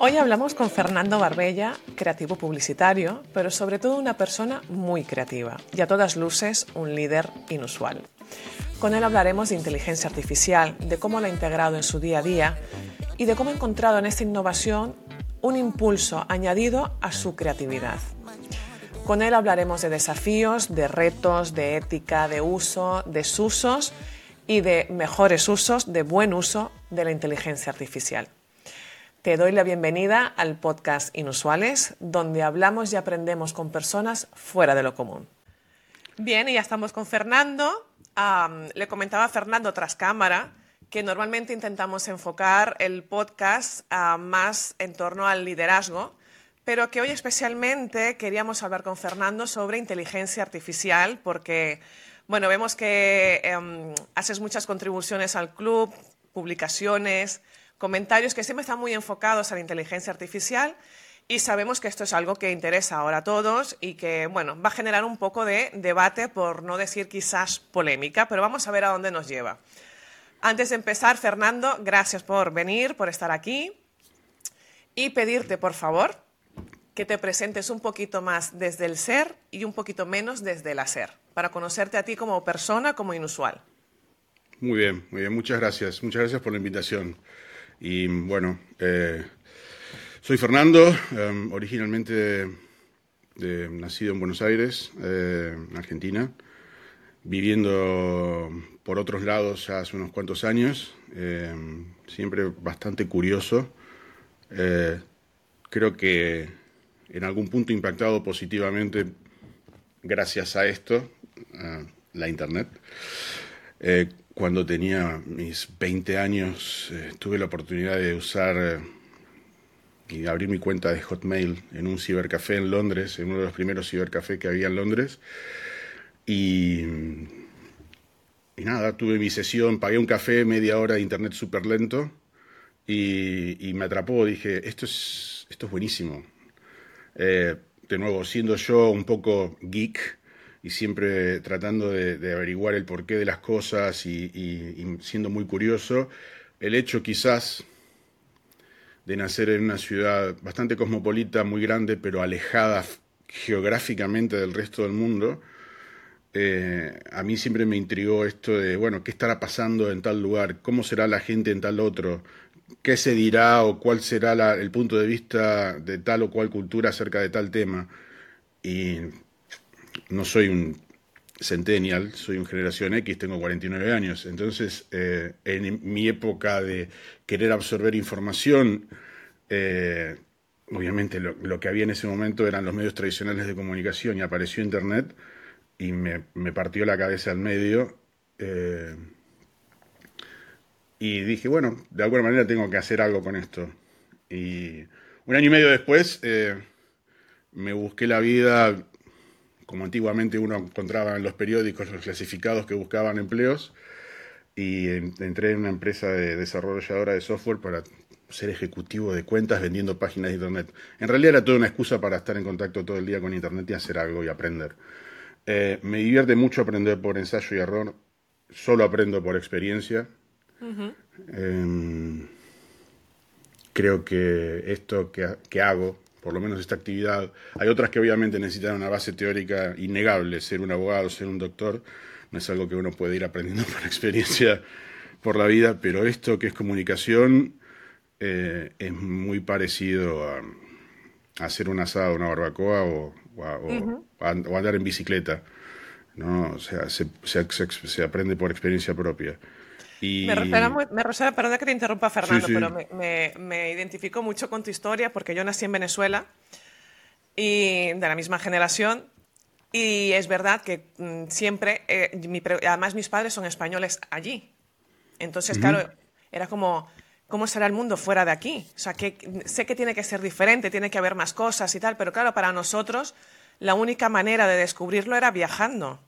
Hoy hablamos con Fernando Barbella, creativo publicitario, pero sobre todo una persona muy creativa y a todas luces un líder inusual. Con él hablaremos de inteligencia artificial, de cómo la ha integrado en su día a día y de cómo ha encontrado en esta innovación un impulso añadido a su creatividad. Con él hablaremos de desafíos, de retos, de ética, de uso, de usos y de mejores usos, de buen uso de la inteligencia artificial. Te doy la bienvenida al podcast Inusuales, donde hablamos y aprendemos con personas fuera de lo común. Bien, y ya estamos con Fernando. le comentaba a Fernando tras cámara que normalmente intentamos enfocar el podcast ah, más en torno al liderazgo, pero que hoy especialmente queríamos hablar con Fernando sobre inteligencia artificial, porque, bueno, vemos que em, haces muchas contribuciones al club, publicaciones, comentarios que siempre están muy enfocados a la inteligencia artificial y sabemos que esto es algo que interesa ahora a todos y que, bueno, va a generar un poco de debate, por no decir quizás polémica, pero vamos a ver a dónde nos lleva. Antes de empezar, Fernando, gracias por venir, por estar aquí y pedirte, por favor, que te presentes un poquito más desde el ser y un poquito menos desde el hacer, para conocerte a ti como persona, como inusual. Muy bien, muy bien, muchas gracias. Muchas gracias por la invitación. Y bueno, eh, soy Fernando, em, originalmente nacido en Buenos Aires, eh, Argentina, viviendo por otros lados hace unos cuantos años, em, siempre bastante curioso. Eh, creo que en algún punto impactado positivamente gracias a esto, la Internet cuando tenía mis 20 años, eh, tuve la oportunidad de usar eh, y abrir mi cuenta de Hotmail en un cibercafé en Londres, en uno de los primeros cibercafés que había en Londres. Y, nada, tuve mi sesión, pagué un café, media hora de internet súper lento y, me atrapó. Dije, esto es, esto es buenísimo. Eh, de nuevo, siendo yo un poco geek, y siempre tratando de, averiguar el porqué de las cosas y, siendo muy curioso. El hecho quizás de nacer en una ciudad bastante cosmopolita, muy grande, pero alejada geográficamente del resto del mundo, eh, a mí siempre me intrigó esto de, bueno, ¿qué estará pasando en tal lugar? ¿Cómo será la gente en tal otro? ¿Qué se dirá o cuál será el punto de vista de tal o cual cultura acerca de tal tema? Y no soy un centennial, soy un generación X, tengo 49 años. Entonces, eh, en mi época de querer absorber información, eh, obviamente lo, que había en ese momento eran los medios tradicionales de comunicación y apareció Internet y me, partió la cabeza al medio. Eh, y dije, bueno, de alguna manera tengo que hacer algo con esto. Y un año y medio después me busqué la vida como antiguamente uno encontraba en los periódicos los clasificados que buscaban empleos, y entré en una empresa de desarrolladora de software para ser ejecutivo de cuentas vendiendo páginas de internet. En realidad era toda una excusa para estar en contacto todo el día con internet y hacer algo y aprender. Eh, me divierte mucho aprender por ensayo y error. Solo aprendo por experiencia. Em, creo que esto que hago por lo menos esta actividad. Hay otras que obviamente necesitan una base teórica innegable, ser un abogado, ser un doctor, no es algo que uno puede ir aprendiendo por experiencia por la vida, pero esto que es comunicación eh, es muy parecido a, hacer un asado, una barbacoa o, andar en bicicleta. ¿no? O sea, se, se aprende por experiencia propia. Me, resuena, perdón que te interrumpa, Fernando, pero me, me, identifico mucho con tu historia porque yo nací en Venezuela y de la misma generación. Y es verdad que mm, siempre, eh, además mis padres son españoles allí. Entonces, claro, era como, ¿cómo será el mundo fuera de aquí? O sea, que sé que tiene que ser diferente, tiene que haber más cosas y tal, pero claro, para nosotros la única manera de descubrirlo era viajando.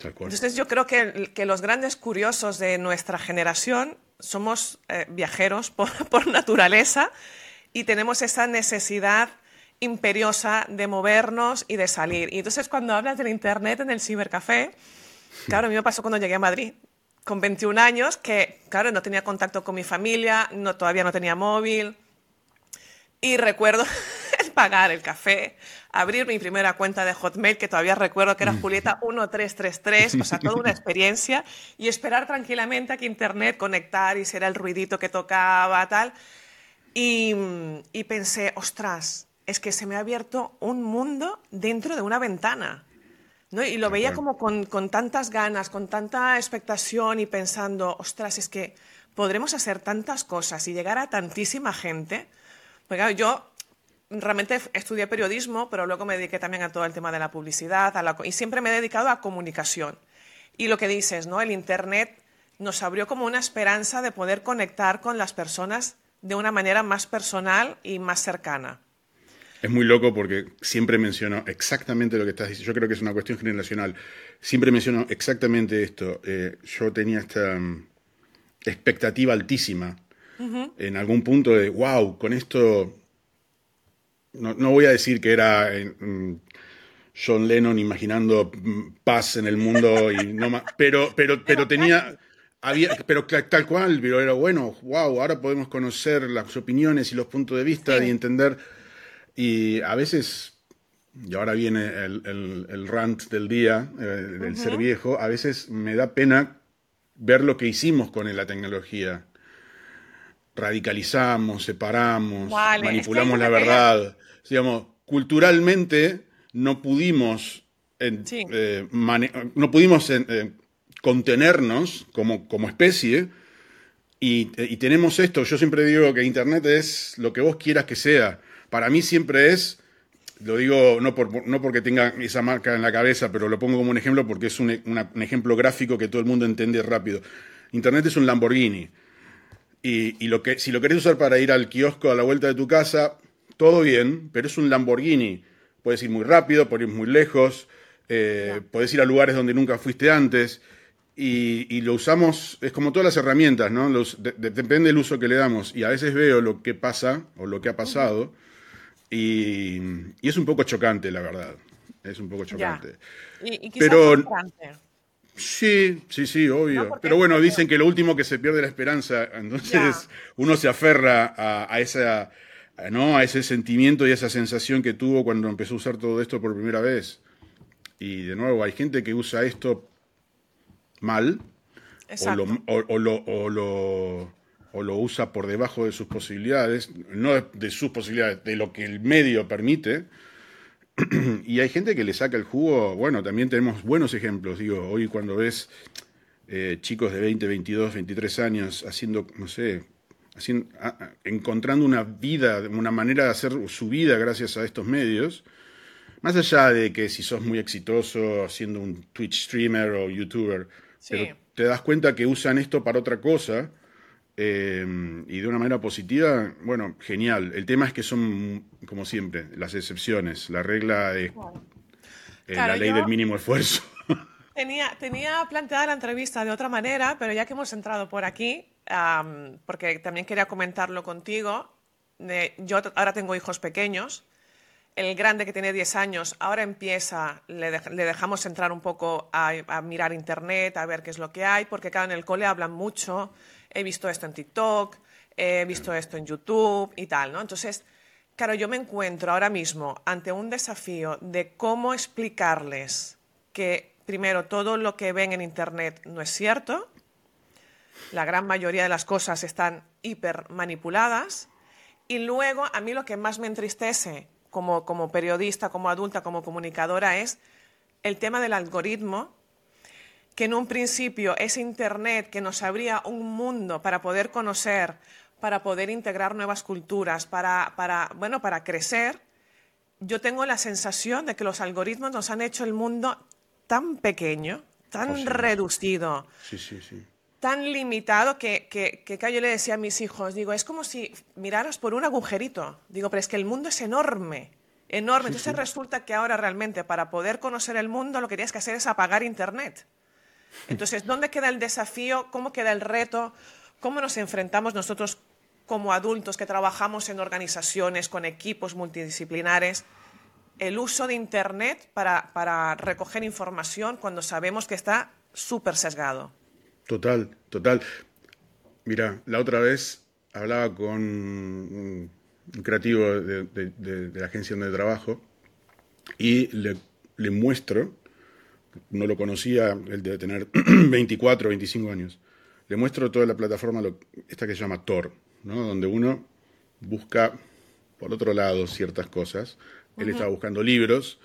Entonces yo creo que, los grandes curiosos de nuestra generación somos eh, viajeros por, naturaleza y tenemos esa necesidad imperiosa de movernos y de salir. Y entonces cuando hablas del Internet en el cibercafé, claro, a mí me pasó cuando llegué a Madrid, con 21 años, que claro, no tenía contacto con mi familia, no, todavía no tenía móvil. Y recuerdo pagar el café, abrir mi primera cuenta de Hotmail, que todavía recuerdo que era mm. Julieta 1333, o sea, toda una experiencia, y esperar tranquilamente a que Internet conectar y será el ruidito que tocaba, tal. Y, y pensé, ostras, es que se me ha abierto un mundo dentro de una ventana. ¿no? Y lo veía como con, con, tantas ganas, con tanta expectación y pensando, ostras, es que podremos hacer tantas cosas y llegar a tantísima gente. Porque yo realmente estudié periodismo, pero luego me dediqué también a todo el tema de la publicidad y siempre me he dedicado a comunicación. Y lo que dices, ¿no? El Internet nos abrió como una esperanza de poder conectar con las personas de una manera más personal y más cercana. Es muy loco porque siempre menciono exactamente lo que estás diciendo. Yo creo que es una cuestión generacional. Siempre menciono exactamente esto. Eh, yo tenía esta mm, expectativa altísima en algún punto de, wow, con esto no, voy a decir que era eh, mm, John Lennon imaginando mm, paz en el mundo y no más, pero, pero, pero tenía, había, pero tal cual, pero era bueno, wow, ahora podemos conocer las opiniones y los puntos de vista y entender, y a veces, y ahora viene el, rant del día, eh, del ser viejo, a veces me da pena ver lo que hicimos con la tecnología radicalizamos, separamos, manipulamos la verdad. Digamos, culturalmente no pudimos, eh, no pudimos eh, contenernos como, como especie y, tenemos esto. Yo siempre digo que Internet es lo que vos quieras que sea. Para mí siempre es, lo digo no, por, no porque tenga esa marca en la cabeza, pero lo pongo como un ejemplo porque es un, un ejemplo gráfico que todo el mundo entiende rápido. Internet es un Lamborghini. Y, lo que, si lo querés usar para ir al kiosco a la vuelta de tu casa, todo bien, pero es un Lamborghini. Puedes ir muy rápido, puedes ir muy lejos, eh, puedes ir a lugares donde nunca fuiste antes. Y, lo usamos, es como todas las herramientas, ¿no? depende del uso que le damos. Y a veces veo lo que pasa o lo que ha pasado. Y, es un poco chocante, la verdad. Es un poco chocante. Y, pero, Sí, sí, sí, obvio. Pero bueno, dicen que lo último que se pierde la esperanza, entonces uno se aferra a, esa, ¿no? a ese sentimiento y a esa sensación que tuvo cuando empezó a usar todo esto por primera vez. Y de nuevo, hay gente que usa esto mal o lo, o, lo, o, lo, o lo usa por debajo de sus posibilidades, no de sus posibilidades, de lo que el medio permite y hay gente que le saca el jugo, bueno, también tenemos buenos ejemplos, digo, hoy cuando ves eh, chicos de 20, 22, 23 años haciendo, no sé, haciendo, encontrando una vida, una manera de hacer su vida gracias a estos medios, más allá de que si sos muy exitoso siendo un Twitch streamer o youtuber, pero te das cuenta que usan esto para otra cosa, Em, y de una manera positiva, bueno, genial. El tema es que son, como siempre, las excepciones. La regla es eh, la ley del mínimo esfuerzo. Tenía, tenía planteada la entrevista de otra manera, pero ya que hemos entrado por aquí, porque también quería comentarlo contigo, yo ahora tengo hijos pequeños, el grande que tiene 10 años ahora empieza, le, dejamos entrar un poco a, a, mirar internet, a ver qué es lo que hay, porque claro, en el cole hablan mucho he visto esto en TikTok, he visto esto en YouTube y tal, ¿no? Entonces, claro, yo me encuentro ahora mismo ante un desafío de cómo explicarles que, primero, todo lo que ven en Internet no es cierto, la gran mayoría de las cosas están hiper manipuladas, y luego a mí lo que más me entristece como, como periodista, como adulta, como comunicadora es el tema del algoritmo que en un principio es Internet que nos abría un mundo para poder conocer, para poder integrar nuevas culturas, para, para, bueno, para crecer, yo tengo la sensación de que los algoritmos nos han hecho el mundo tan pequeño, tan reducido, tan limitado que, que, que, yo le decía a mis hijos, digo, es como si miraras por un agujerito. Digo, pero es que el mundo es enorme, enorme. Entonces resulta que ahora realmente para poder conocer el mundo lo que tienes que hacer es apagar Internet. Entonces, ¿dónde queda el desafío? ¿Cómo queda el reto? ¿Cómo nos enfrentamos nosotros como adultos que trabajamos en organizaciones, con equipos multidisciplinares, el uso de Internet para, recoger información cuando sabemos que está súper sesgado? Total, total. Mira, la otra vez hablaba con un creativo de, la agencia donde trabajo, y le, le, muestro, no lo conocía, él debe tener 24 o 25 años, le muestro toda la plataforma, esta que se llama Tor, ¿no? donde uno busca por otro lado ciertas cosas. Él estaba buscando libros.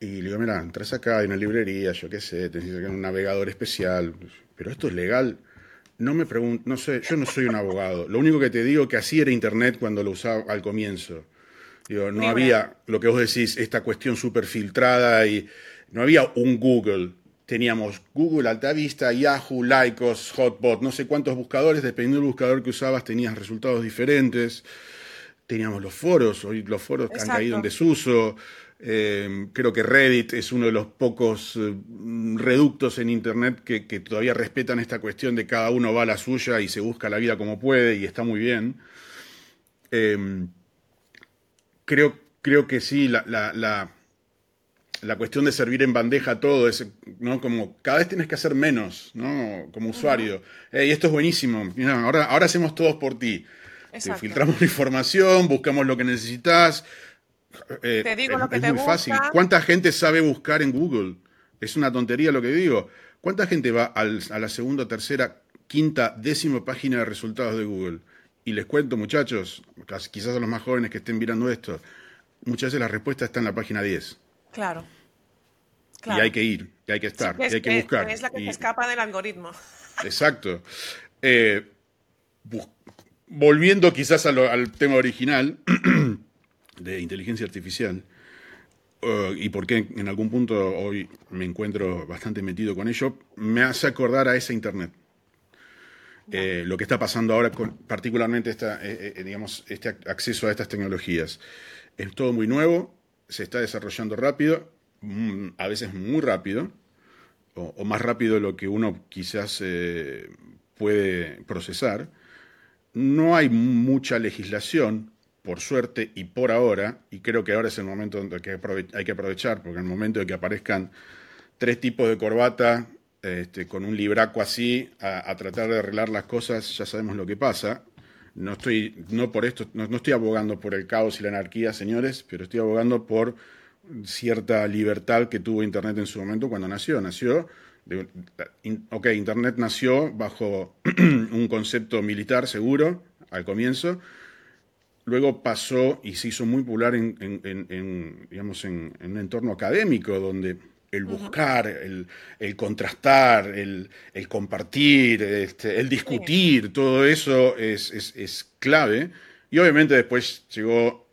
Y le digo, mira, entras acá en una librería, yo qué sé, te que un navegador especial. Pero esto es legal. No me pregunto, no sé, yo no soy un abogado. Lo único que te digo que así era Internet cuando lo usaba al comienzo. Digo, no había lo que vos decís, esta cuestión súper filtrada y no había un Google. Teníamos Google Altavista, Yahoo, Lycos, Hotbot, no sé cuántos buscadores, dependiendo del buscador que usabas tenías resultados diferentes teníamos los foros, hoy los foros han caído en desuso. Eh, creo que Reddit es uno de los pocos eh, reductos en Internet que, todavía respetan esta cuestión de cada uno va a la suya y se busca la vida como puede y está muy bien. Eh, creo, creo que sí, la, la, cuestión de servir en bandeja todo es, ¿no? Como cada vez tienes que hacer menos, ¿no? Como usuario. y esto es buenísimo. ahora, ahora hacemos todos por ti. Te filtramos la información, buscamos lo que necesitas. Eh, te digo lo que es muy fácil. ¿Cuánta gente sabe buscar en Google? Es una tontería lo que digo. ¿Cuánta gente va a la segunda, tercera, quinta, décima página de resultados de Google? Y les cuento, muchachos, quizás a los más jóvenes que estén mirando esto, muchas veces la respuesta está en la página 10. Claro. Y hay que ir, y hay que estar, y hay que, buscar. Es la que escapa del algoritmo. Exacto. Eh, volviendo quizás al tema original de inteligencia artificial, uh, y porque en algún punto hoy me encuentro bastante metido con ello, me hace acordar a ese Internet. Eh, lo que está pasando ahora, con, particularmente esta, eh, eh, digamos, este acceso a estas tecnologías. Es todo muy nuevo, se está desarrollando rápido, mm, a veces muy rápido, o, más rápido de lo que uno quizás puede procesar no hay mucha legislación, por suerte y por ahora, y creo que ahora es el momento en que hay que aprovechar, porque en el momento de que aparezcan tres tipos de corbata este, con un libraco así a, tratar de arreglar las cosas, ya sabemos lo que pasa. No estoy, no por esto, no, estoy abogando por el caos y la anarquía, señores, pero estoy abogando por cierta libertad que tuvo Internet en su momento cuando nació. Nació ok, Internet nació bajo un concepto militar seguro al comienzo, luego pasó y se hizo muy popular en, digamos, en, un entorno académico donde el buscar, el, contrastar, el, compartir, este, el discutir, todo eso es, clave. Y obviamente después llegó,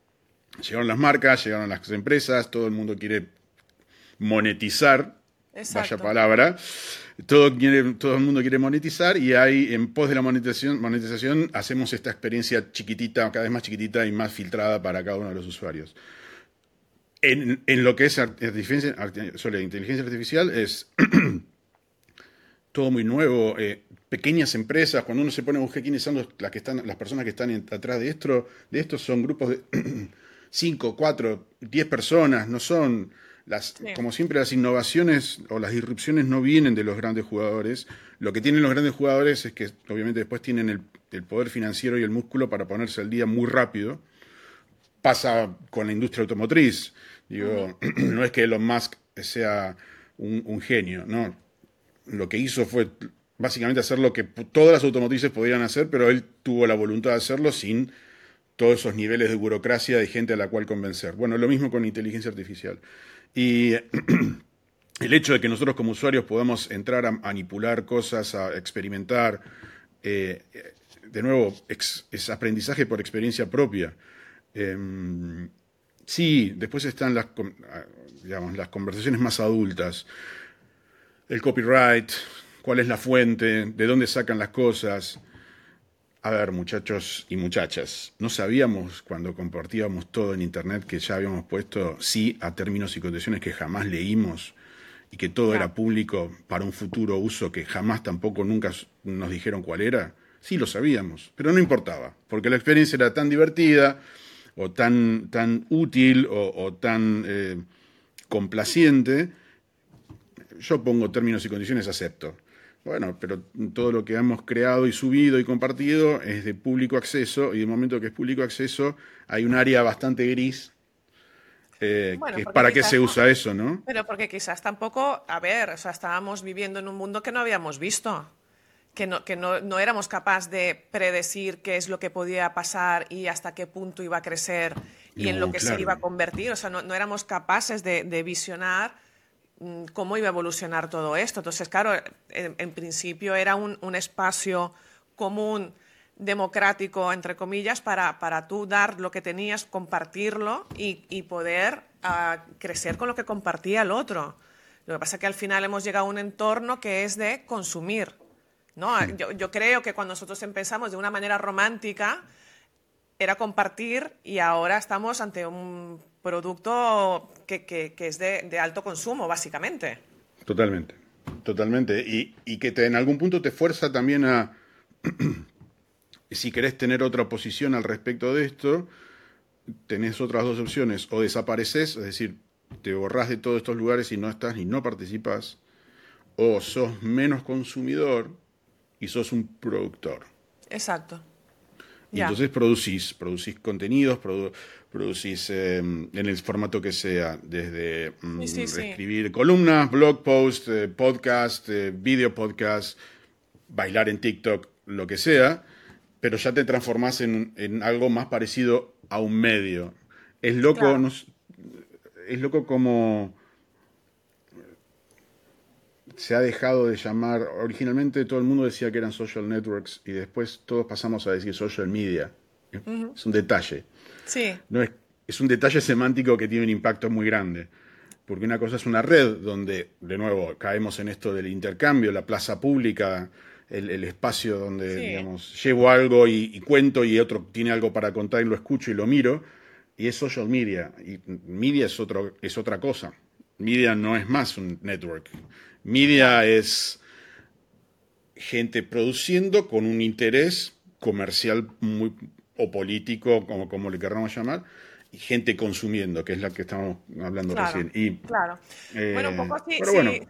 llegaron las marcas, llegaron las empresas, todo el mundo quiere monetizar vaya palabra. Todo, todo el mundo quiere monetizar y hay en pos de la monetización, monetización hacemos esta experiencia chiquitita, cada vez más chiquitita y más filtrada para cada uno de los usuarios. En, lo que es inteligencia artificial es todo muy nuevo. Eh, pequeñas empresas, cuando uno se pone a buscar quiénes son las, que están, las personas que están atrás de esto, de estos son grupos de 5, 4, 10 personas, no son como siempre, las innovaciones o las disrupciones no vienen de los grandes jugadores. Lo que tienen los grandes jugadores es que obviamente después tienen el, poder financiero y el músculo para ponerse al día muy rápido. Pasa con la industria automotriz. Digo, no es que Elon Musk sea un, genio, no. Lo que hizo fue básicamente hacer lo que todas las automotrices podían hacer, pero él tuvo la voluntad de hacerlo sin todos esos niveles de burocracia de gente a la cual convencer. Bueno, lo mismo con inteligencia artificial. Y el hecho de que nosotros como usuarios podamos entrar a manipular cosas, a experimentar, eh, de nuevo, es aprendizaje por experiencia propia. Em, sí, después están las, digamos, las conversaciones más adultas, el copyright, cuál es la fuente, de dónde sacan las cosas. A ver, muchachos y muchachas, no sabíamos cuando compartíamos todo en Internet que ya habíamos puesto sí a términos y condiciones que jamás leímos y que todo era público para un futuro uso que jamás tampoco nunca nos dijeron cuál era. Sí lo sabíamos, pero no importaba, porque la experiencia era tan divertida o tan, tan útil o, tan eh, complaciente. Yo pongo términos y condiciones, acepto. Bueno, pero todo lo que hemos creado y subido y compartido es de público acceso y de momento que es público acceso hay un área bastante gris eh, ¿Para qué se usa eso, no? Pero porque quizás tampoco, a ver, o sea, estábamos viviendo en un mundo que no habíamos visto, que no, que no, no éramos capaces de predecir qué es lo que podía pasar y hasta qué punto iba a crecer y en lo que se iba a convertir. O sea, no, no éramos capaces de, de, visionar mm, cómo iba a evolucionar todo esto. Entonces, claro, en, en principio era un, un espacio común democrático, entre comillas, para, para tú dar lo que tenías, compartirlo y, poder ah, crecer con lo que compartía el otro. Lo que pasa es que al final hemos llegado a un entorno que es de consumir. ¿No? Yo, creo que cuando nosotros empezamos de una manera romántica era compartir y ahora estamos ante un producto que, que, es de, de, alto consumo, básicamente. Totalmente, totalmente. Y, y que te, en algún punto te fuerza también a si querés tener otra posición al respecto de esto, tenés otras dos opciones. O desapareces, es decir, te borrás de todos estos lugares y no estás ni no participas, o sos menos consumidor y sos un productor. Exacto. Y entonces producís, producís contenidos, producís em, en el formato que sea, desde mm, escribir columnas, blog posts, eh, podcast, eh, video podcast, bailar en TikTok, lo que sea, pero ya te transformás en, en algo más parecido a un medio. Es loco, es loco como se ha dejado de llamar, originalmente todo el mundo decía que eran social networks y después todos pasamos a decir social media. Es un detalle. Sí. No es, es un detalle semántico que tiene un impacto muy grande. Porque una cosa es una red donde, de nuevo, caemos en esto del intercambio, la plaza pública, el, espacio donde, digamos, llevo algo y, cuento y otro tiene algo para contar y lo escucho y lo miro, y es social media. Y media es, otro, es otra cosa. Media no es más un network. Media es gente produciendo con un interés comercial muy, o político, como, como le queramos llamar, y gente consumiendo, que es la que estamos hablando recién. Y, claro. bueno, un poco así, sí,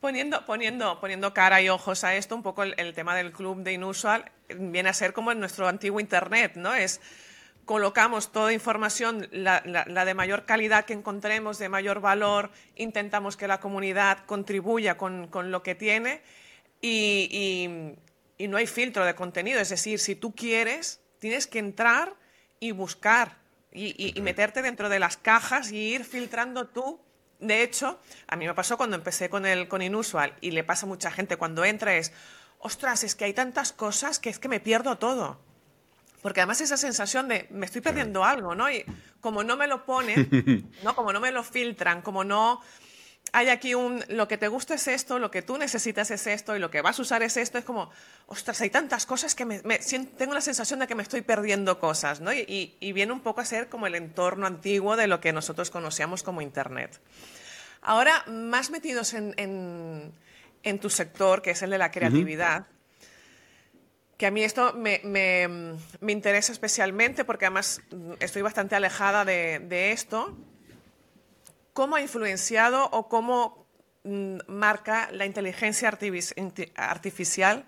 Poniendo, poniendo, poniendo cara y ojos a esto, un poco el, tema del club de Inusual viene a ser como en nuestro antiguo Internet, ¿no? Es colocamos toda información, la, de mayor calidad que encontremos, de mayor valor, intentamos que la comunidad contribuya con, lo que tiene y, no hay filtro de contenido. Es decir, si tú quieres, tienes que entrar y buscar y, y meterte dentro de las cajas y ir filtrando tú de hecho, a mí me pasó cuando empecé con el con Inusual y le pasa a mucha gente cuando entra es, ostras, es que hay tantas cosas que es que me pierdo todo. Porque además esa sensación de me estoy perdiendo algo, ¿no? Y como no me lo ponen, ¿no? Como no me lo filtran, como no hay aquí un, lo que te gusta es esto, lo que tú necesitas es esto y lo que vas a usar es esto, es como, ostras, hay tantas cosas que me, tengo la sensación de que me estoy perdiendo cosas, ¿no? Y, viene un poco a ser como el entorno antiguo de lo que nosotros conocíamos como Internet. Ahora, más metidos en, en, tu sector, que es el de la creatividad, que a mí esto me, me, me, interesa especialmente porque además estoy bastante alejada de, de esto ¿Cómo ha influenciado o cómo mm, marca la inteligencia artificial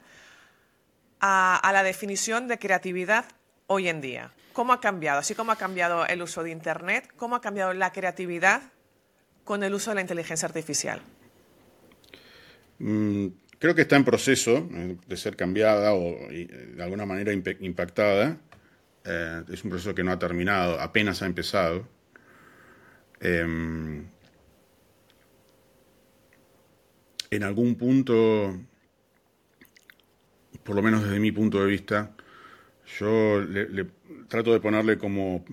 a, la definición de creatividad hoy en día? ¿Cómo ha cambiado? Así como ha cambiado el uso de Internet, ¿cómo ha cambiado la creatividad con el uso de la inteligencia artificial? Mm, creo que está en proceso eh, de ser cambiada o eh, de alguna manera impactada. Eh, es un proceso que no ha terminado, apenas ha empezado. Em, en algún punto, por lo menos desde mi punto de vista, yo le, trato de ponerle como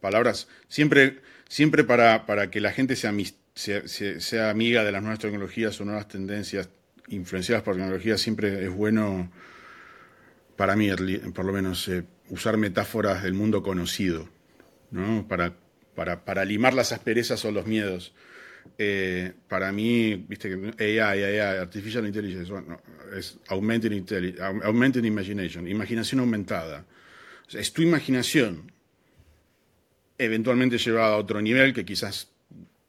palabras, siempre, siempre para, para que la gente sea, sea, amiga de las nuevas tecnologías o nuevas tendencias influenciadas por tecnologías, siempre es bueno, para mí por lo menos, eh, usar metáforas del mundo conocido, ¿no? Para para, limar las asperezas o los miedos. Eh, para mí, viste que AI, AI, Artificial Intelligence, es augmented, augmented Imagination, imaginación aumentada. es tu imaginación eventualmente llevada a otro nivel que quizás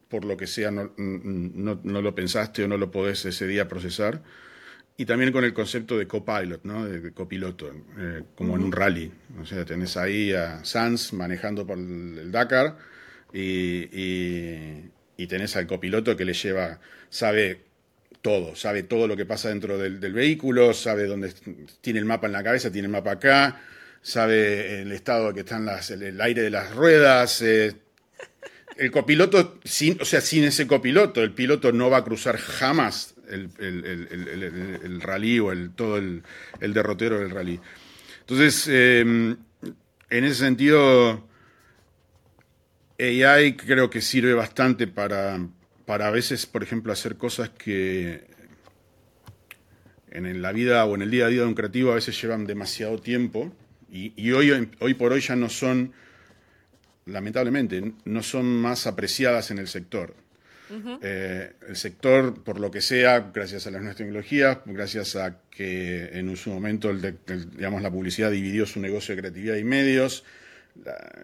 por lo que sea no, no, lo pensaste o no lo podés ese día procesar y también con el concepto de copilot, ¿no? de, copiloto, eh, como en un rally. O sea, tenés ahí a Sanz manejando por el, Dakar y, y, tenés al copiloto que le lleva, sabe todo, sabe todo lo que pasa dentro del, vehículo, sabe dónde tiene el mapa en la cabeza, tiene el mapa acá, sabe el estado que están las, el, aire de las ruedas. Eh, el copiloto, o sea, sin ese copiloto, el piloto no va a cruzar jamás el, rally o el, todo el, derrotero del rally. Entonces, em, en ese sentido, AI creo que sirve bastante para, para a veces, por ejemplo, hacer cosas que en la vida o en el día a día de un creativo a veces llevan demasiado tiempo y, y hoy, hoy por hoy ya no son, lamentablemente, no son más apreciadas en el sector. Eh, el sector, por lo que sea, gracias a las nuevas tecnologías, gracias a que en su momento digamos, la publicidad dividió su negocio de creatividad y medios,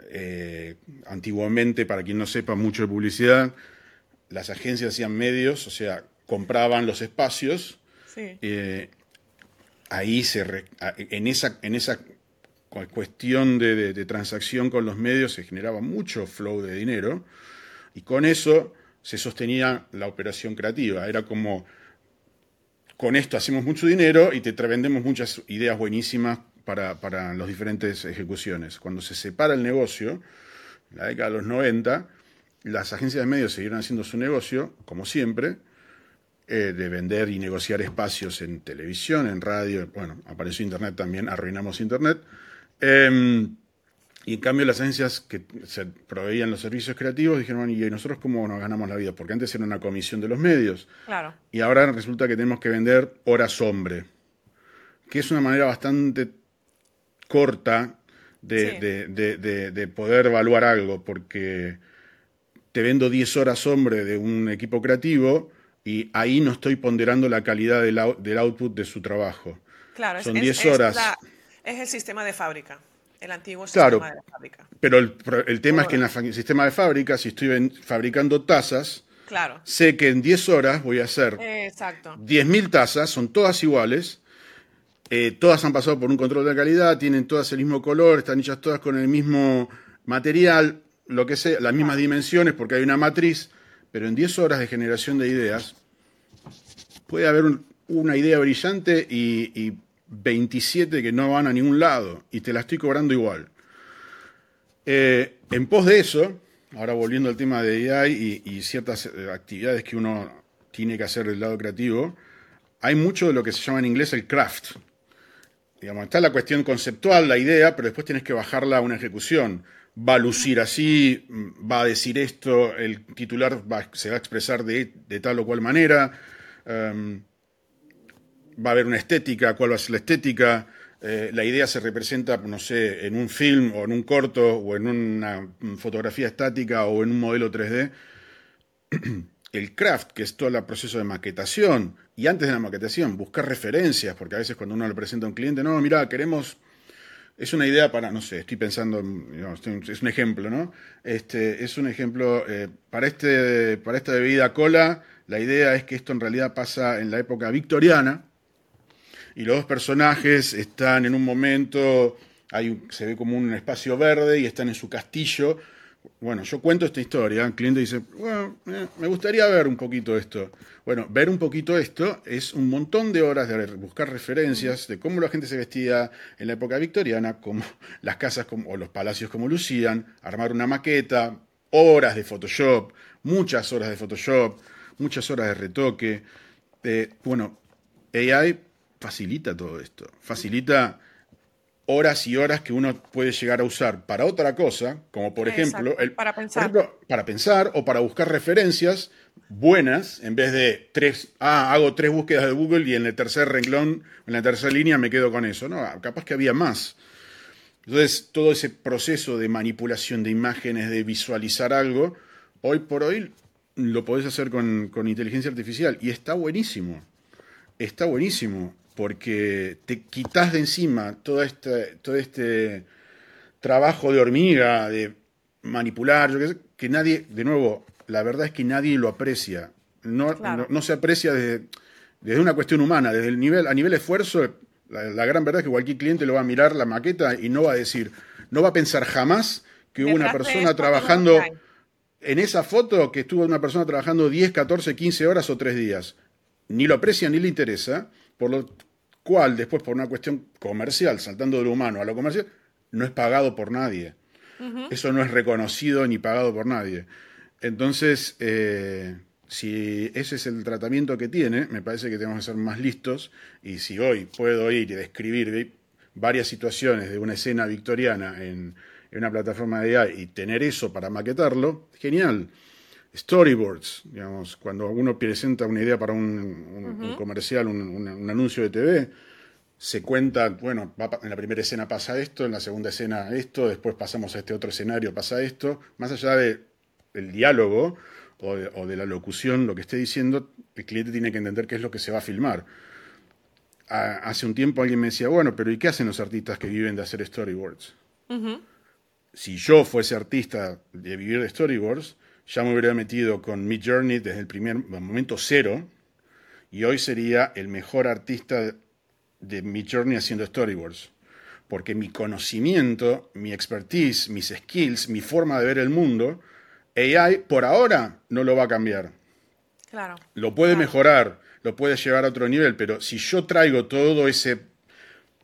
eh, antiguamente, para quien no sepa mucho de publicidad, las agencias hacían medios, o sea, compraban los espacios. Eh, ahí se en esa, en esa cuestión de transacción con los medios se generaba mucho flow de dinero y con eso se sostenía la operación creativa. Era como, con esto hacemos mucho dinero y te vendemos muchas ideas buenísimas para, para las diferentes ejecuciones. Cuando se separa el negocio, en la década de los 90, las agencias de medios siguieron haciendo su negocio, como siempre, eh, de vender y negociar espacios en televisión, en radio, bueno, apareció Internet también, arruinamos Internet. Em, y en cambio las agencias que se proveían los servicios creativos dijeron, ¿y nosotros cómo nos ganamos la vida? Porque antes era una comisión de los medios. Claro. Y ahora resulta que tenemos que vender horas hombre, que es una manera bastante corta de, poder evaluar algo, porque te vendo 10 horas hombre de un equipo creativo y ahí no estoy ponderando la calidad del, output de su trabajo. Claro, Son 10 horas. es el sistema de fábrica el antiguo sistema de fábrica. Pero el, tema es que en el sistema de fábrica, si estoy fabricando tazas, claro. sé que en 10 horas voy a hacer 10.000 tazas, son todas iguales, eh, todas han pasado por un control de calidad, tienen todas el mismo color, están hechas todas con el mismo material, lo que sea, las mismas dimensiones porque hay una matriz, pero en 10 horas de generación de ideas puede haber una idea brillante y 27 que no van a ningún lado y te la estoy cobrando igual. Eh, en pos de eso, ahora volviendo al tema de AI y, ciertas eh, actividades que uno tiene que hacer del lado creativo, hay mucho de lo que se llama en inglés el craft. Digamos, está la cuestión conceptual, la idea, pero después tienes que bajarla a una ejecución. Va a lucir así, va a decir esto, el titular se va a expresar de, tal o cual manera. Em, va a haber una estética, cuál va a ser la estética, eh, la idea se representa, no sé, en un film o en un corto o en una fotografía estática o en un modelo 3D. El craft, que es todo el proceso de maquetación, y antes de la maquetación, buscar referencias, porque a veces cuando uno le presenta a un cliente, no, mira, queremos es una idea para, no sé, estoy pensando, es un ejemplo, ¿no? Este, es un ejemplo, eh, para, este, para esta bebida cola, la idea es que esto en realidad pasa en la época victoriana, y los dos personajes están en un momento, hay se ve como un espacio verde y están en su castillo. Bueno, yo cuento esta historia, el cliente dice, eh, me gustaría ver un poquito esto. Bueno, ver un poquito esto es un montón de horas de buscar referencias de cómo la gente se vestía en la época victoriana, cómo las casas o los palacios como lucían, armar una maqueta, horas de Photoshop, muchas horas de Photoshop, muchas horas de retoque. Eh, bueno, AI facilita todo esto. Facilita horas y horas que uno puede llegar a usar para otra cosa, como por ejemplo, para, pensar. para pensar o para buscar referencias buenas, en vez de tres, ah, hago tres búsquedas de Google y en el tercer renglón, en la tercera línea me quedo con eso. No, capaz que había más. Entonces, todo ese proceso de manipulación de imágenes, de visualizar algo, hoy por hoy lo podés hacer con, con inteligencia artificial y está buenísimo. Está buenísimo porque te quitas de encima todo este, todo este trabajo de hormiga, de manipular, que, nadie, de nuevo, la verdad es que nadie lo aprecia. No, no, se aprecia desde, desde una cuestión humana, desde el nivel, a nivel esfuerzo, la, gran verdad es que cualquier cliente lo va a mirar la maqueta y no va a decir, no va a pensar jamás que hubo una persona trabajando en esa foto que estuvo una persona trabajando 10, 14, 15 horas o 3 días. Ni lo aprecia ni le interesa, por lo cual después por una cuestión comercial, saltando de lo humano a lo comercial, no es pagado por nadie. Eso no es reconocido ni pagado por nadie. Entonces, eh, si ese es el tratamiento que tiene, me parece que tenemos que ser más listos y si hoy puedo ir y describir varias situaciones de una escena victoriana en, una plataforma de AI y tener eso para maquetarlo, genial. Storyboards, digamos, cuando uno presenta una idea para un, comercial, un, anuncio de TV, se cuenta, bueno, en la primera escena pasa esto, en la segunda escena esto, después pasamos a este otro escenario, pasa esto, más allá del diálogo, o de, la locución, lo que esté diciendo, el cliente tiene que entender qué es lo que se va a filmar. hace un tiempo alguien me decía, bueno, pero ¿y qué hacen los artistas que viven de hacer storyboards? Si yo fuese artista de vivir de storyboards, ya me hubiera metido con Mid Journey desde el primer momento cero y hoy sería el mejor artista de Mid Journey haciendo storyboards. Porque mi conocimiento, mi expertise, mis skills, mi forma de ver el mundo, AI por ahora no lo va a cambiar. Claro. Lo puede mejorar, lo puede llevar a otro nivel, pero si yo traigo todo ese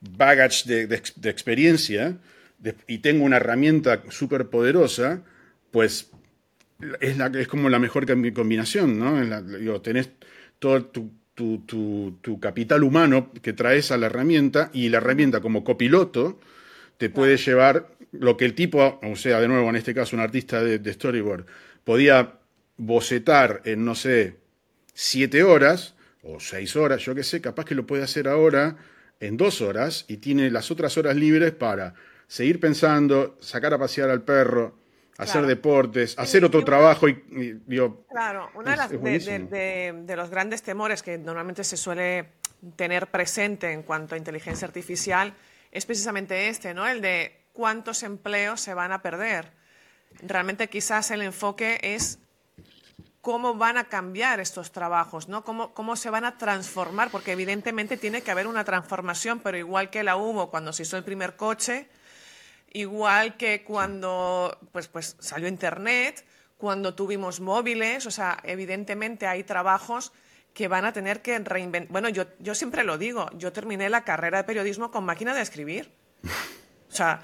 baggage de, experiencia y tengo una herramienta súper poderosa, pues es, la, es como la mejor combinación, ¿no? digo, tenés todo tu, tu, capital humano que traes a la herramienta y la herramienta como copiloto te puede llevar lo que el tipo, o sea, de nuevo, en este caso un artista de, storyboard, podía bocetar en, no sé, siete horas o seis horas, yo qué sé, capaz que lo puede hacer ahora en dos horas y tiene las otras horas libres para seguir pensando, sacar a pasear al perro, hacer deportes, hacer otro trabajo y, claro, uno de, de, los grandes temores que normalmente se suele tener presente en cuanto a inteligencia artificial es precisamente este, ¿no? El de cuántos empleos se van a perder. Realmente quizás el enfoque es cómo van a cambiar estos trabajos, ¿no? Cómo, cómo se van a transformar, porque evidentemente tiene que haber una transformación, pero igual que la hubo cuando se hizo el primer coche, igual que cuando pues, pues salió Internet, cuando tuvimos móviles, o sea, evidentemente hay trabajos que van a tener que reinventar. Bueno, yo, yo siempre lo digo, yo terminé la carrera de periodismo con máquina de escribir. O sea,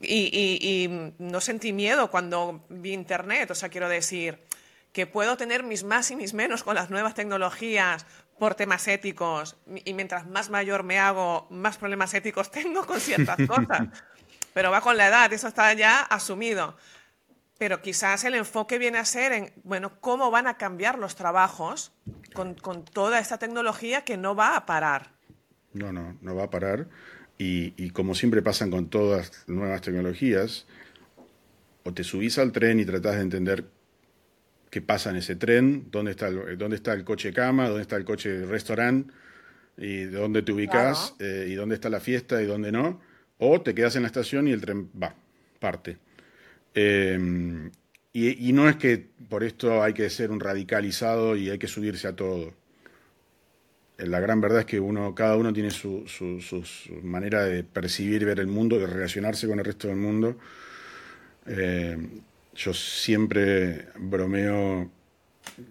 y, no sentí miedo cuando vi Internet, o sea, quiero decir que puedo tener mis más y mis menos con las nuevas tecnologías por temas éticos y mientras más mayor me hago, más problemas éticos tengo con ciertas cosas. Pero va con la edad, eso está ya asumido. Pero quizás el enfoque viene a ser en, bueno, cómo van a cambiar los trabajos con, con toda esta tecnología que no va a parar. No, no, no va a parar. Y, como siempre pasan con todas las nuevas tecnologías, o te subís al tren y tratás de entender qué pasa en ese tren, dónde está el, dónde está el coche cama, dónde está el coche restaurante, y de dónde te ubicas, eh, y dónde está la fiesta y dónde no, o te quedas en la estación y el tren va, parte. Eh, y, no es que por esto hay que ser un radicalizado y hay que subirse a todo la gran verdad es que uno, cada uno tiene su, manera de percibir ver el mundo, de relacionarse con el resto del mundo. Eh, yo siempre bromeo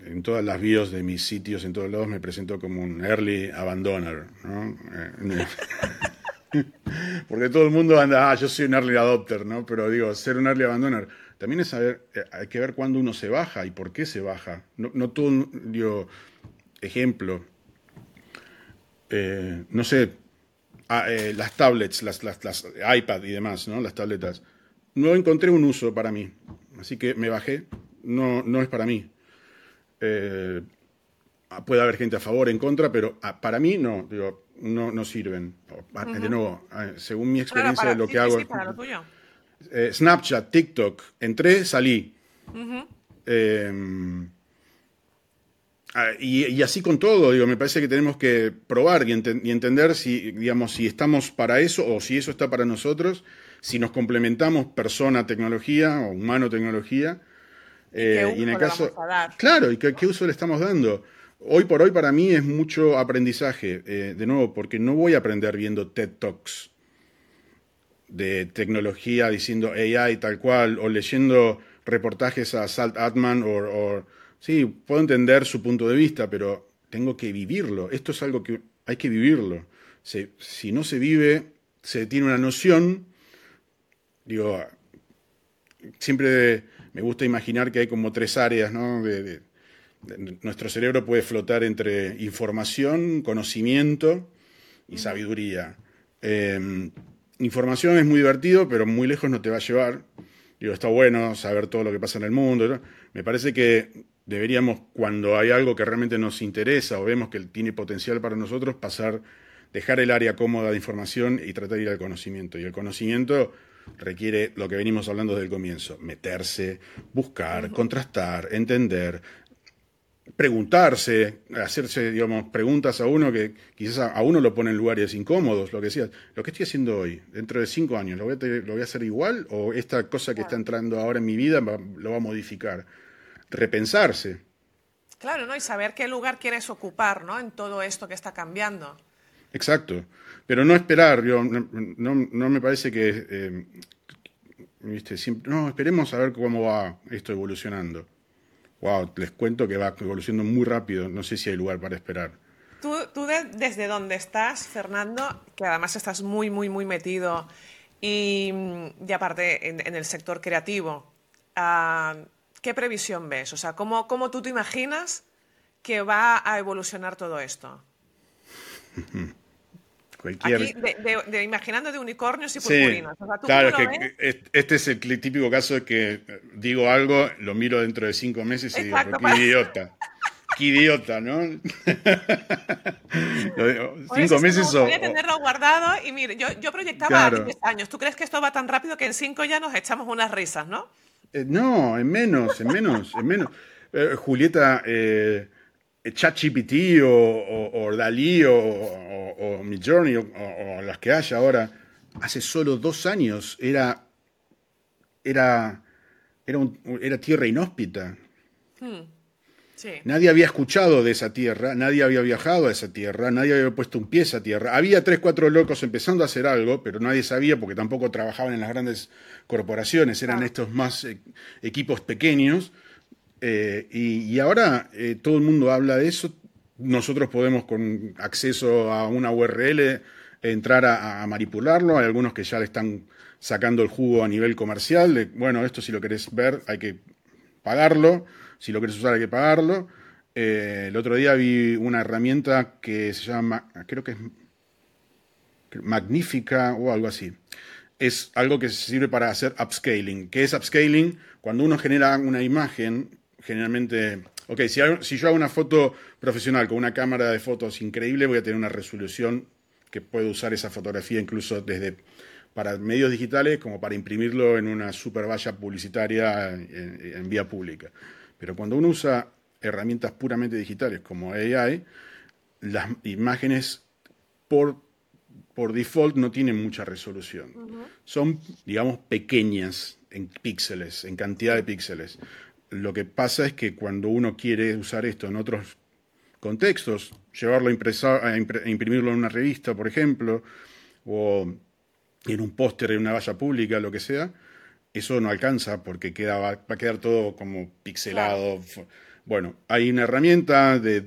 en todas las bios de mis sitios, en todos lados, me presento como un early abandoner, ¿no? Porque todo el mundo anda, ah, yo soy un early adopter, ¿no? Pero digo, ser un early abandoner también es saber, eh, hay que ver cuándo uno se baja y por qué se baja. No, no todo, digo, ejemplo, eh, no sé, ah, eh, las tablets, las, las, iPad y demás, ¿no? Las tabletas. No encontré un uso para mí, así que me bajé. No, no es para mí. Eh, puede haber gente a favor, en contra, pero ah, para mí no, digo, no, no sirven. Ah, de nuevo, según mi experiencia de lo que hago. Snapchat, TikTok, entré, salí. Ah, y, así con todo, digo, me parece que tenemos que probar y, entender si, digamos, si estamos para eso o si eso está para nosotros, si nos complementamos persona-tecnología o humano-tecnología. Eh, y en el caso, claro, y qué, uso le estamos dando. Hoy por hoy para mí es mucho aprendizaje, eh, de nuevo, porque no voy a aprender viendo TED Talks de tecnología diciendo AI tal cual, o leyendo reportajes a Salt Atman, o, sí, puedo entender su punto de vista, pero tengo que vivirlo. Esto es algo que hay que vivirlo. si no se vive, se tiene una noción, digo, siempre me gusta imaginar que hay como tres áreas, ¿no? Nuestro cerebro puede flotar entre información, conocimiento y sabiduría. Em, información es muy divertido, pero muy lejos no te va a llevar. Digo, está bueno saber todo lo que pasa en el mundo. Me parece que deberíamos, cuando hay algo que realmente nos interesa o vemos que tiene potencial para nosotros, pasar, dejar el área cómoda de información y tratar de ir al conocimiento. Y el conocimiento requiere lo que venimos hablando desde el comienzo, meterse, buscar, contrastar, entender, preguntarse, hacerse, digamos, preguntas a uno que quizás a uno lo pone en lugares incómodos, lo que decías, lo que estoy haciendo hoy, dentro de cinco años, ¿lo voy a, lo voy a hacer igual o esta cosa que está entrando ahora en mi vida lo va a modificar? Repensarse. Claro, ¿no? Y saber qué lugar quieres ocupar, ¿no? En todo esto que está cambiando. Exacto. Pero no esperar, yo, no, me parece que... Eh, no, esperemos a ver cómo va esto evolucionando wow, les cuento que va evolucionando muy rápido, no sé si hay lugar para esperar. Tú, desde donde estás, Fernando, que además estás muy, muy, muy metido y, aparte en, el sector creativo, ah, ¿qué previsión ves? O sea, ¿cómo, ¿cómo tú te imaginas que va a evolucionar todo esto? Aquí, de, imaginando de unicornios y purpurinas. claro, que este es el típico caso de que digo algo, lo miro dentro de cinco meses y digo, qué idiota. Qué idiota, ¿no? cinco meses o... Voy a tenerlo guardado y mire, yo, yo proyectaba 10 años. ¿Tú crees que esto va tan rápido que en cinco ya nos echamos unas risas, no? Eh, no, en menos, en menos, en menos. Eh, Julieta... Eh, ChatGPT o, o, o, Dalí o, o, Midjourney o, las que haya ahora, hace solo dos años era, era, era, era tierra inhóspita. Hmm. Nadie había escuchado de esa tierra, nadie había viajado a esa tierra, nadie había puesto un pie a esa tierra. Había tres, cuatro locos empezando a hacer algo, pero nadie sabía porque tampoco trabajaban en las grandes corporaciones, eran estos más eh, equipos pequeños eh, y, ahora eh, todo el mundo habla de eso. Nosotros podemos con acceso a una URL entrar a, manipularlo. Hay algunos que ya le están sacando el jugo a nivel comercial. bueno, esto si lo querés ver hay que pagarlo. Si lo querés usar hay que pagarlo. Eh, el otro día vi una herramienta que se llama, creo que es Magnífica o algo así. Es algo que sirve para hacer upscaling. ¿Qué es upscaling? Cuando uno genera una imagen generalmente, ok, si, si yo hago una foto profesional con una cámara de fotos increíble, voy a tener una resolución que puedo usar esa fotografía incluso desde para medios digitales como para imprimirlo en una super valla publicitaria en, vía pública. Pero cuando uno usa herramientas puramente digitales como AI, las imágenes por, por default no tienen mucha resolución. Son, digamos, pequeñas en píxeles, en cantidad de píxeles. Lo que pasa es que cuando uno quiere usar esto en otros contextos, llevarlo a, a imprimirlo en una revista, por ejemplo, o en un póster en una valla pública, lo que sea, eso no alcanza porque queda, va, a quedar todo como pixelado. Bueno, hay una herramienta de,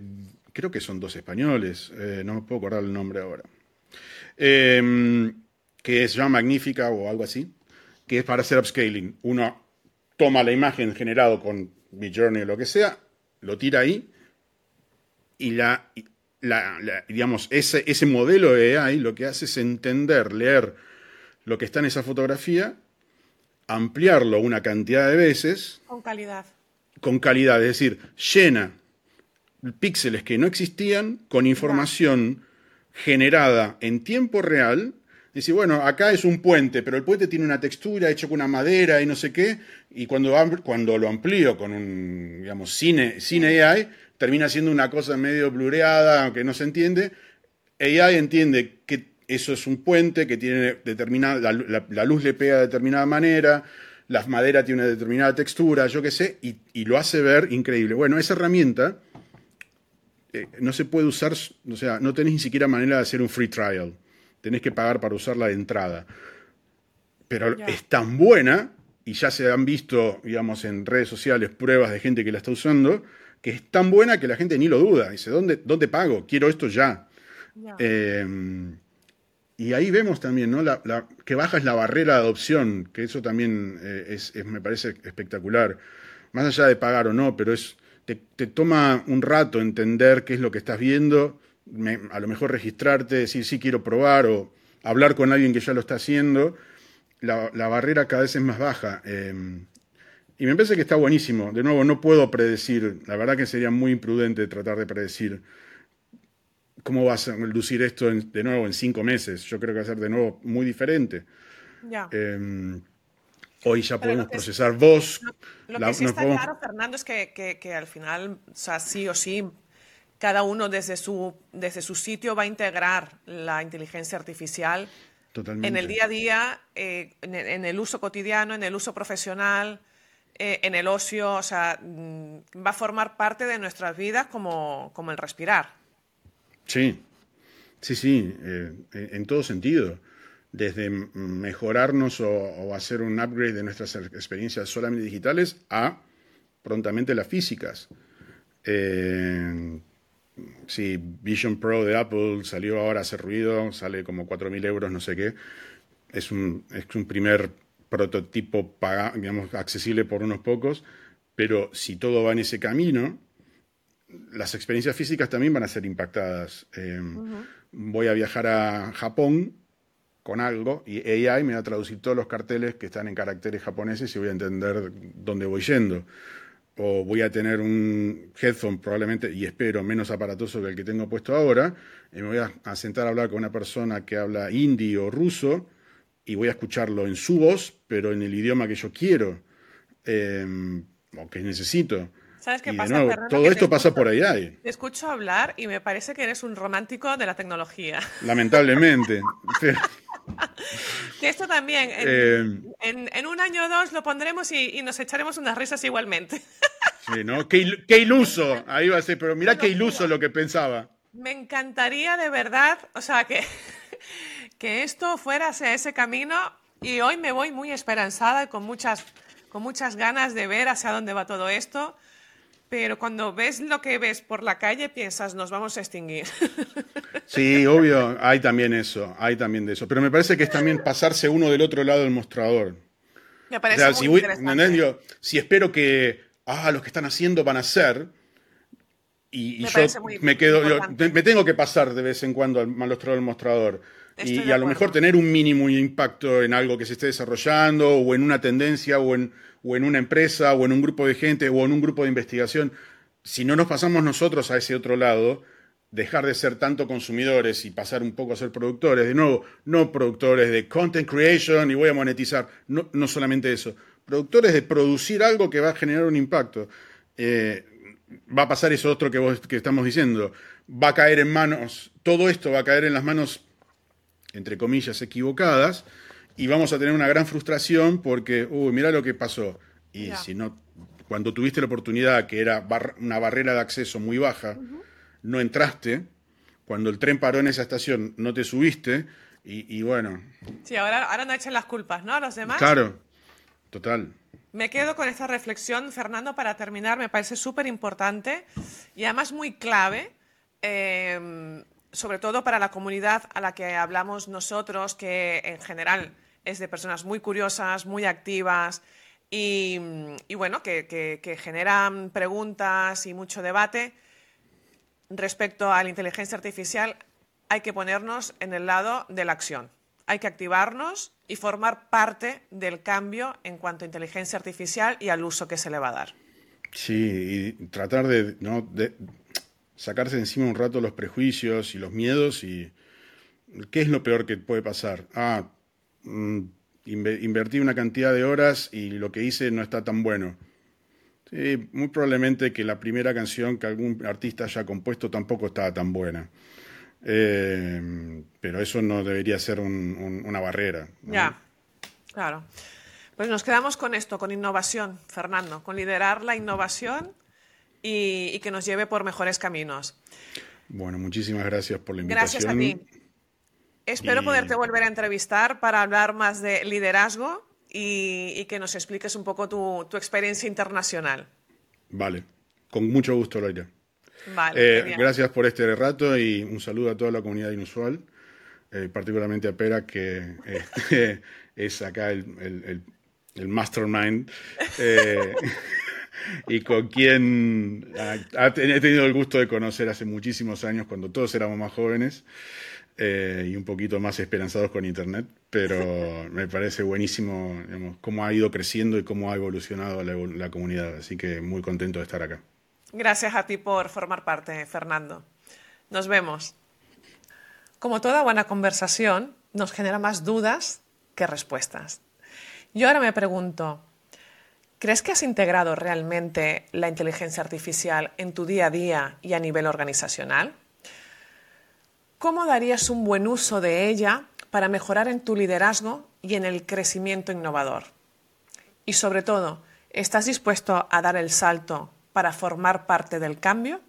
creo que son dos españoles, eh, no me puedo acordar el nombre ahora, em, que se llama Magnífica o algo así, que es para hacer upscaling. Uno toma la imagen generado con Midjourney o lo que sea, lo tira ahí y la, digamos, ese, ese modelo de AI lo que hace es entender, leer lo que está en esa fotografía, ampliarlo una cantidad de veces. Con calidad. Con calidad, es decir, llena píxeles que no existían con información generada en tiempo real Dice, bueno, acá es un puente, pero el puente tiene una textura hecho con una madera y no sé qué, y cuando, cuando lo amplío con un, digamos, cine, cine AI, termina siendo una cosa medio blureada, aunque no se entiende. AI entiende que eso es un puente que tiene determinada, la, luz le pega de determinada manera, la madera tiene una determinada textura, yo qué sé, y, y lo hace ver increíble. Bueno, esa herramienta eh, no se puede usar, o sea, no tenés ni siquiera manera de hacer un free trial. Tenés que pagar para usarla de entrada. Pero es tan buena, y ya se han visto, digamos, en redes sociales pruebas de gente que la está usando, que es tan buena que la gente ni lo duda. Dice, ¿dónde, dónde pago? Quiero esto ya. Em, y ahí vemos también, ¿no? La, que baja es la barrera de adopción, que eso también eh, es, me parece espectacular. Más allá de pagar o no, pero es te, toma un rato entender qué es lo que estás viendo, a lo mejor registrarte, decir sí quiero probar o hablar con alguien que ya lo está haciendo. La, barrera cada vez es más baja. Em, y me parece que está buenísimo. De nuevo, no puedo predecir, la verdad que sería muy imprudente tratar de predecir cómo va a lucir esto de nuevo en cinco meses. Yo creo que va a ser de nuevo muy diferente. Ya. Em, Hoy ya podemos procesar voz. Lo, que sí está claro, Fernando, es que, al final, o sea, sí o sí, cada uno desde su, desde su sitio va a integrar la inteligencia artificial en el día a día, eh, en, el uso cotidiano, en el uso profesional, eh, en el ocio, o sea, mm, va a formar parte de nuestras vidas como, como el respirar. Sí, sí, sí, eh, en todo sentido desde mejorarnos o, hacer un upgrade de nuestras experiencias solamente digitales a prontamente las físicas. Eh, si Vision Pro de Apple salió ahora a hacer ruido, sale como 4.000 euros, no sé qué. Es un, es un primer prototipo digamos, accesible por unos pocos, pero si todo va en ese camino, las experiencias físicas también van a ser impactadas. Eh, voy a viajar a Japón con algo y AI me va a traducir todos los carteles que están en caracteres japoneses y voy a entender dónde voy yendo. O voy a tener un headphone probablemente, y espero, menos aparatoso que el que tengo puesto ahora, y me voy a, sentar a hablar con una persona que habla hindi o ruso y voy a escucharlo en su voz, pero en el idioma que yo quiero em, o que necesito. ¿Sabes qué pasa, todo esto pasa por AI. Te escucho hablar y me parece que eres un romántico de la tecnología. Lamentablemente. esto también, eh, en, un año o dos lo pondremos y, nos echaremos unas risas igualmente. Sí, ¿no? Qué, iluso, ahí va a ser, pero mira qué iluso lo que pensaba. Me encantaría de verdad, o sea, que, que esto fuera hacia ese camino y hoy me voy muy esperanzada y con muchas, con muchas ganas de ver hacia dónde va todo esto. Pero cuando ves lo que ves por la calle piensas, nos vamos a extinguir. Sí, obvio, hay también eso, hay también de eso. Pero me parece que es también pasarse uno del otro lado del mostrador. Me parece muy si, interesante. si espero que, ah, los que están haciendo van a hacer, y, yo me quedo, me tengo que pasar de vez en cuando al, otro del mostrador. Y, a lo mejor tener un mínimo impacto en algo que se esté desarrollando, o en una tendencia, o en o en una empresa, o en un grupo de gente, o en un grupo de investigación, si no nos pasamos nosotros a ese otro lado, dejar de ser tanto consumidores y pasar un poco a ser productores, de nuevo, no productores de content creation y voy a monetizar, no, no solamente eso, productores de producir algo que va a generar un impacto. Eh, va a pasar eso otro que, vos, que estamos diciendo, va a caer en manos, todo esto va a caer en las manos, entre comillas, equivocadas, y vamos a tener una gran frustración porque, uy, mira lo que pasó. Y si no, cuando tuviste la oportunidad, que era una barrera de acceso muy baja, no entraste. Cuando el tren paró en esa estación, no te subiste. Y, bueno. Sí, ahora, ahora no echen las culpas, ¿no? A los demás. Claro, total. Me quedo con esta reflexión, Fernando, para terminar. Me parece súper importante y además muy clave. Eh, sobre todo para la comunidad a la que hablamos nosotros, que en general es de personas muy curiosas, muy activas y, bueno, que, generan preguntas y mucho debate. Respecto a la inteligencia artificial, hay que ponernos en el lado de la acción. Hay que activarnos y formar parte del cambio en cuanto a inteligencia artificial y al uso que se le va a dar. Sí, y tratar de, ¿no? de sacarse encima un rato los prejuicios y los miedos y qué es lo peor que puede pasar. Ah, Mm, invertí una cantidad de horas y lo que hice no está tan bueno. muy probablemente que la primera canción que algún artista haya compuesto tampoco estaba tan buena. Eh, pero eso no debería ser una barrera. Ya, claro. Pues nos quedamos con esto, con innovación, Fernando, con liderar la innovación y, que nos lleve por mejores caminos. Bueno, muchísimas gracias por la invitación. Gracias a ti. Espero poderte volver a entrevistar para hablar más de liderazgo y, que nos expliques un poco tu, experiencia internacional. Vale, con mucho gusto, Loira. Vale, eh, gracias por este rato y un saludo a toda la comunidad inusual, eh, particularmente a Pera, que eh, es acá el, mastermind. y con quien he tenido el gusto de conocer hace muchísimos años, cuando todos éramos más jóvenes y un poquito más esperanzados con Internet, pero me parece buenísimo cómo ha ido creciendo y cómo ha evolucionado la comunidad, así que muy contento de estar acá. Gracias a ti por formar parte, Fernando. Nos vemos. Como toda buena conversación, nos genera más dudas que respuestas. Yo ahora me pregunto, ¿crees que has integrado realmente la inteligencia artificial en tu día a día y a nivel organizacional? ¿Cómo darías un buen uso de ella para mejorar en tu liderazgo y en el crecimiento innovador? Y sobre todo, ¿estás dispuesto a dar el salto para formar parte del cambio?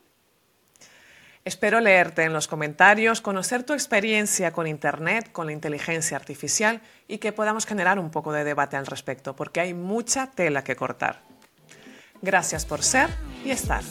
Espero leerte en los comentarios, conocer tu experiencia con Internet, con la inteligencia artificial y que podamos generar un poco de debate al respecto, porque hay mucha tela que cortar. Gracias por ser y estar.